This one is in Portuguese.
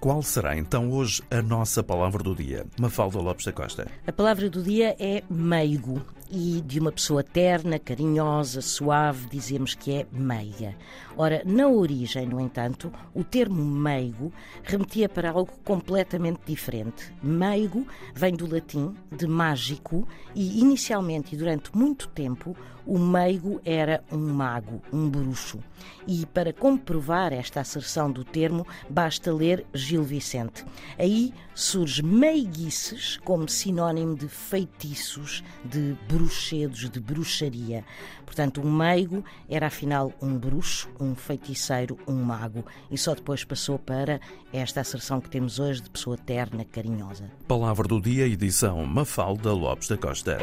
Qual será então hoje a nossa palavra do dia? Mafalda Lopes da Costa. A palavra do dia é meigo e de uma pessoa terna, carinhosa, suave, dizemos que é meiga. Ora, na origem, no entanto, o termo meigo remetia para algo completamente diferente. Meigo vem do latim, de mágico, e inicialmente e durante muito tempo o meigo era um mago, um bruxo. E para comprovar esta asserção do termo, basta ler Gil Vicente. Aí surge meiguices como sinónimo de feitiços, de bruxedos, de bruxaria. Portanto, um meigo era afinal um bruxo, um feiticeiro, um mago. E só depois passou para esta asserção que temos hoje de pessoa terna, carinhosa. Palavra do dia, edição Mafalda Lopes da Costa.